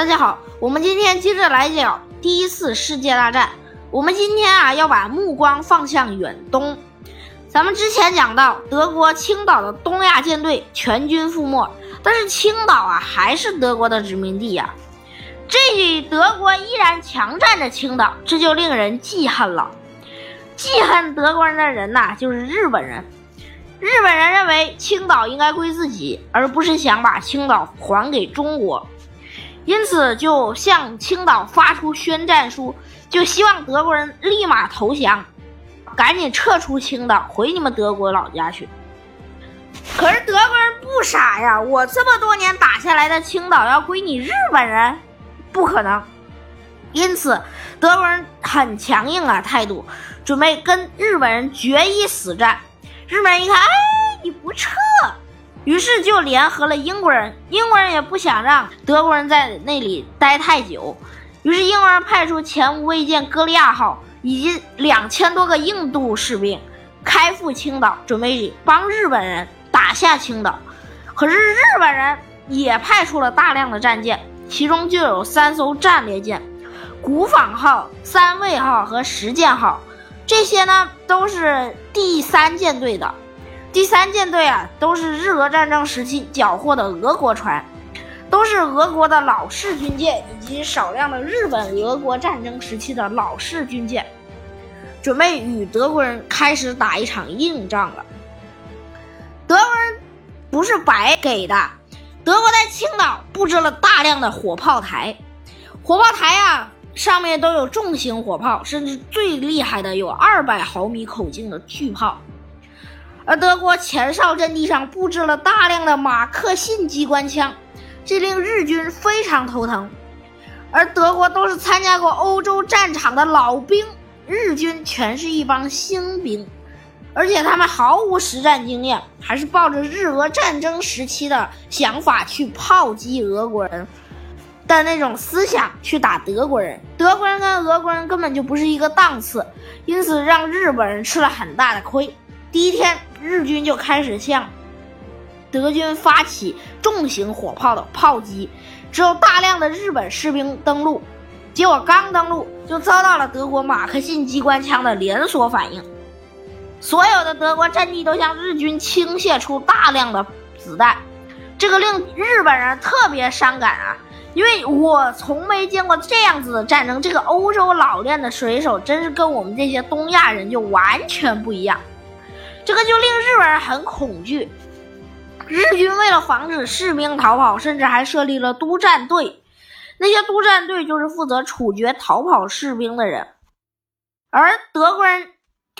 大家好，我们今天接着来讲第一次世界大战。我们今天啊要把目光放向远东。咱们之前讲到，德国青岛的东亚舰队全军覆没，但是青岛啊还是德国的殖民地呀。这德国依然强占着青岛，这就令人记恨了。记恨德国人的人呐，就是日本人。日本人认为青岛应该归自己，而不是想把青岛还给中国。因此，就向青岛发出宣战书，就希望德国人立马投降，赶紧撤出青岛，回你们德国老家去。可是德国人不傻呀，我这么多年打下来的青岛要归你日本人，不可能。因此，德国人很强硬啊态度，准备跟日本人决一死战。日本人一看，哎，你不撤。于是就联合了英国人，英国人也不想让德国人在那里待太久，于是英国人派出前无畏舰“歌利亚号”以及两千多个印度士兵，开赴青岛，准备帮日本人打下青岛。可是日本人也派出了大量的战舰，其中就有三艘战列舰“古坊号”“三位号”和“石舰号”，这些呢都是第三舰队的。第三舰队啊，都是日俄战争时期缴获的俄国船，都是俄国的老式军舰，以及少量的日本俄国战争时期的老式军舰，准备与德国人开始打一场硬仗了。德国人不是白给的，德国在青岛布置了大量的火炮台，火炮台啊上面都有重型火炮，甚至最厉害的有二百毫米口径的巨炮。而德国前哨阵地上布置了大量的马克沁机关枪，这令日军非常头疼。而德国都是参加过欧洲战场的老兵，日军全是一帮新兵，而且他们毫无实战经验，还是抱着日俄战争时期的想法去炮击俄国人的那种思想去打德国人。德国人跟俄国人根本就不是一个档次，因此让日本人吃了很大的亏。第一天。日军就开始向德军发起重型火炮的炮击，只有大量的日本士兵登陆，结果刚登陆就遭到了德国马克沁机关枪的连锁反应，所有的德国阵地都向日军倾泻出大量的子弹，这个令日本人特别伤感啊！因为我从没见过这样子的战争，这个欧洲老练的水手真是跟我们这些东亚人就完全不一样。这个就令日本人很恐惧。日军为了防止士兵逃跑，甚至还设立了督战队。那些督战队就是负责处决逃跑士兵的人。而德国人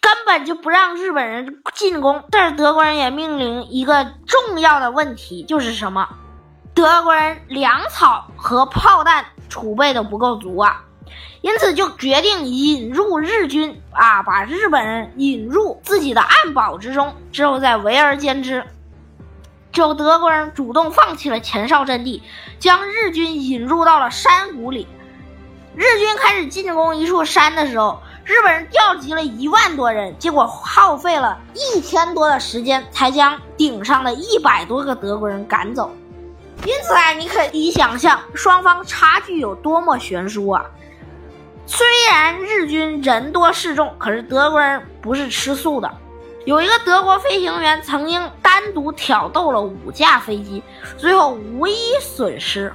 根本就不让日本人进攻。但是德国人也面临一个重要的问题，就是什么？德国人粮草和炮弹储备的不够足啊。因此，就决定引入日军啊，把日本人引入自己的暗堡之中，之后再围而歼之。之后，德国人主动放弃了前哨阵地，将日军引入到了山谷里。日军开始进攻一处山的时候，日本人调集了一万多人，结果耗费了一天多的时间，才将顶上的一百多个德国人赶走。因此啊，你可以想象双方差距有多么悬殊啊！虽然日军人多势众，可是德国人不是吃素的。有一个德国飞行员曾经单独挑逗了五架飞机，最后无一损失。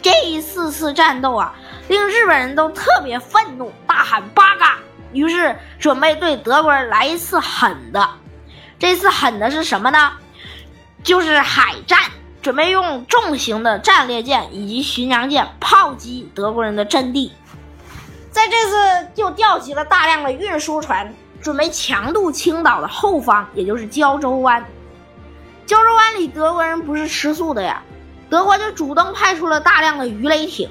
这一次次战斗啊，令日本人都特别愤怒，大喊“八嘎”，于是准备对德国人来一次狠的。这次狠的是什么呢？就是海战，准备用重型的战列舰以及巡洋舰炮击德国人的阵地。在这次就调集了大量的运输船，准备强渡青岛的后方，也就是胶州湾。胶州湾里德国人不是吃素的呀，德国就主动派出了大量的鱼雷艇，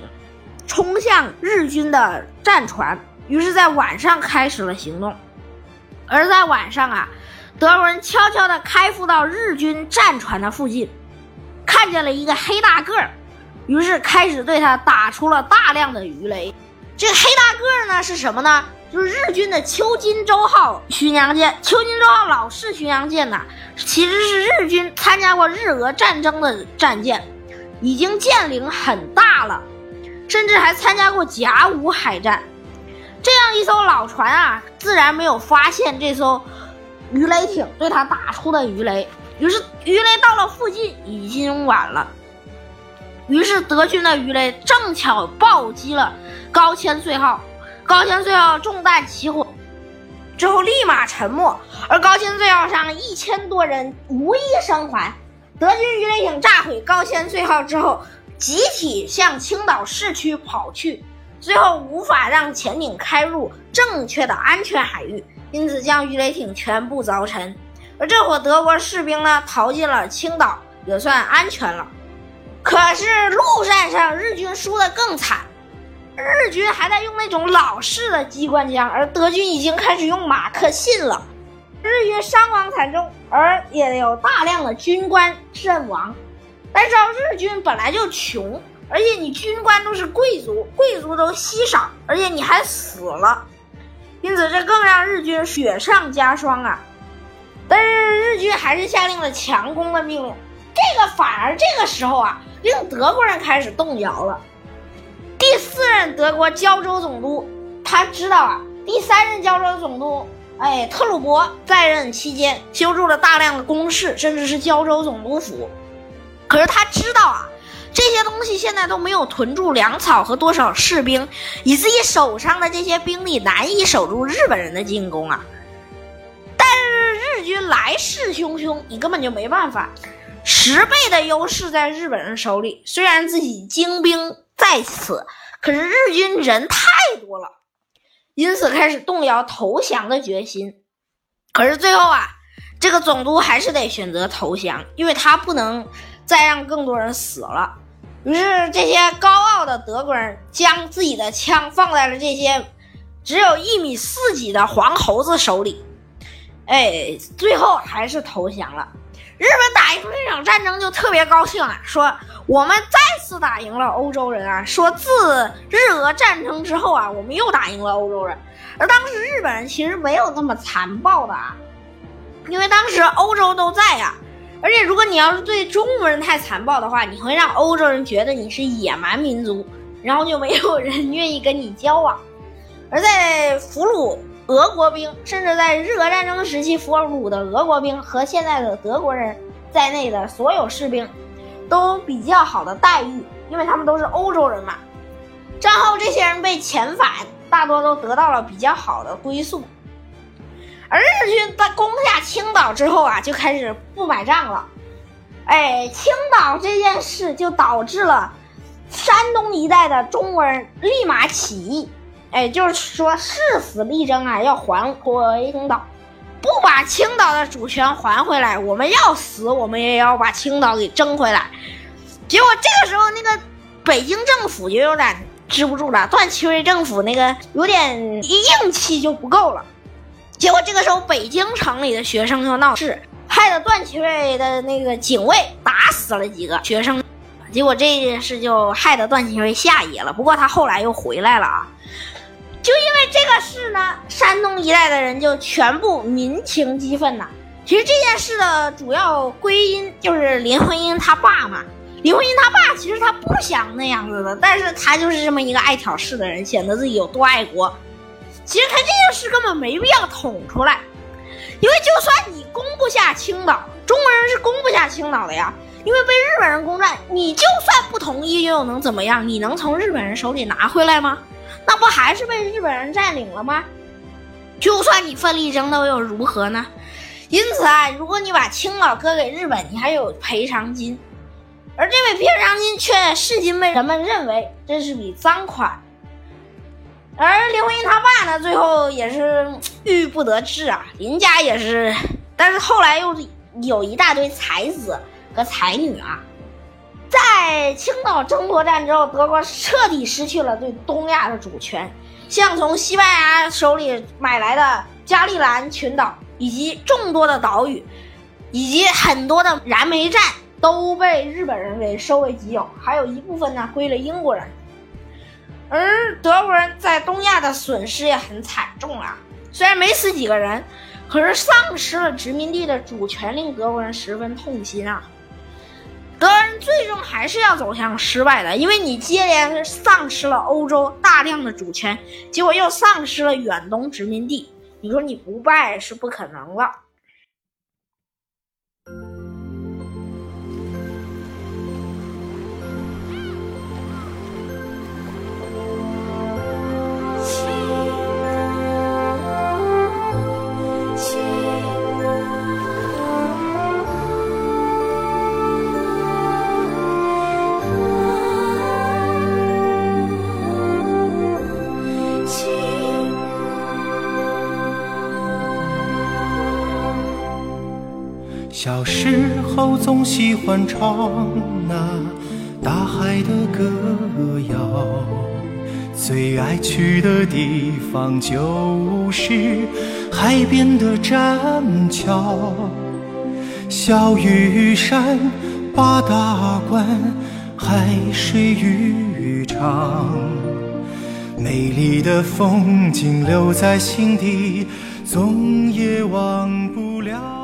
冲向日军的战船。于是，在晚上开始了行动。而在晚上啊，德国人悄悄地开赴到日军战船的附近，看见了一个黑大个儿，于是开始对他打出了大量的鱼雷。这个黑大个儿呢是什么呢？就是日军的秋金州号巡洋舰。秋金州号老式巡洋舰呢，其实是日军参加过日俄战争的战舰，已经舰龄很大了。甚至还参加过甲午海战。这样一艘老船啊，自然没有发现这艘鱼雷艇对他打出的鱼雷。于是鱼雷到了附近已经晚了。于是德军的鱼雷正巧暴击了高千岁号，高千岁号中弹起火，之后立马沉没。而高千岁号上一千多人无一生还。德军鱼雷艇炸毁高千岁号之后，集体向青岛市区跑去。最后无法让潜艇开入正确的安全海域，因此将鱼雷艇全部凿沉。而这伙德国士兵呢，逃进了青岛，也算安全了。可是陆战上日军输得更惨，日军还在用那种老式的机关枪，而德军已经开始用马克沁了。日军伤亡惨重，而也有大量的军官阵亡。但是日军本来就穷。而且你军官都是贵族，贵族都稀少，而且你还死了，因此这更让日军雪上加霜啊！但是日军还是下令了强攻的命令，这个反而这个时候啊，令德国人开始动摇了。第四任德国胶州总督他知道啊，第三任胶州总督哎特鲁伯在任期间修筑了大量的工事，甚至是胶州总督府，可是他知道啊。这些东西现在都没有囤住粮草和多少士兵，以自己手上的这些兵力难以守住日本人的进攻啊！但是日军来势汹汹，你根本就没办法。十倍的优势在日本人手里，虽然自己精兵在此，可是日军人太多了，因此开始动摇投降的决心。可是最后啊，这个总督还是得选择投降，因为他不能再让更多人死了。于是，这些高傲的德国人将自己的枪放在了这些只有一米四几的黄猴子手里，哎，最后还是投降了。日本打赢这场战争就特别高兴啊，说我们再次打赢了欧洲人啊！说自日俄战争之后啊，我们又打赢了欧洲人。而当时日本人其实没有那么残暴的啊，因为当时欧洲都在呀。而且，如果你要是对中国人太残暴的话，你会让欧洲人觉得你是野蛮民族，然后就没有人愿意跟你交往。而在俘虏俄国兵，甚至在日俄战争时期俘虏的俄国兵和现在的德国人在内的所有士兵，都比较好的待遇，因为他们都是欧洲人嘛。战后，这些人被遣返，大多都得到了比较好的归宿。而日军在攻下青岛之后啊，就开始不买账了。哎，青岛这件事就导致了山东一带的中国人立马起义。哎，就是说誓死力争啊，要还回青岛，不把青岛的主权还回来，我们要死，我们也要把青岛给争回来。结果这个时候，那个北京政府就有点支不住了，段祺瑞政府那个有点硬气就不够了。结果这个时候，北京城里的学生就闹事，害得段祺瑞的那个警卫打死了几个学生。结果这件事就害得段祺瑞下野了。不过他后来又回来了啊！就因为这个事呢，山东一带的人就全部民情激愤呐。其实这件事的主要归因就是林徽因他爸嘛。林徽因他爸其实他不想那样子的，但是他就是这么一个爱挑事的人，显得自己有多爱国。其实他这件事根本没必要捅出来，因为就算你攻不下青岛，中国人是攻不下青岛的呀，因为被日本人攻占。你就算不同意，又能怎么样？你能从日本人手里拿回来吗？那不还是被日本人占领了吗？就算你奋力争斗，又如何呢？因此啊，如果你把青岛割给日本，你还有赔偿金，而这笔赔偿金却至今被人们认为这是笔赃款。而林徽因他爸呢，最后也是郁郁不得志啊。林家也是，但是后来又有一大堆才子和才女啊。在青岛争夺战之后，德国彻底失去了对东亚的主权，像从西班牙手里买来的加利兰群岛，以及众多的岛屿，以及很多的燃煤站，都被日本人给收为己有，还有一部分呢归了英国人。而德国人在东亚的损失也很惨重啊，虽然没死几个人，可是丧失了殖民地的主权令德国人十分痛心啊。德人最终还是要走向失败的，因为你接连丧失了欧洲大量的主权，结果又丧失了远东殖民地，你说你不败是不可能了。小时候总喜欢唱那大海的歌谣，最爱去的地方就是海边的栈桥。小雨山八大关，海水浴场，美丽的风景留在心底，总也忘不了。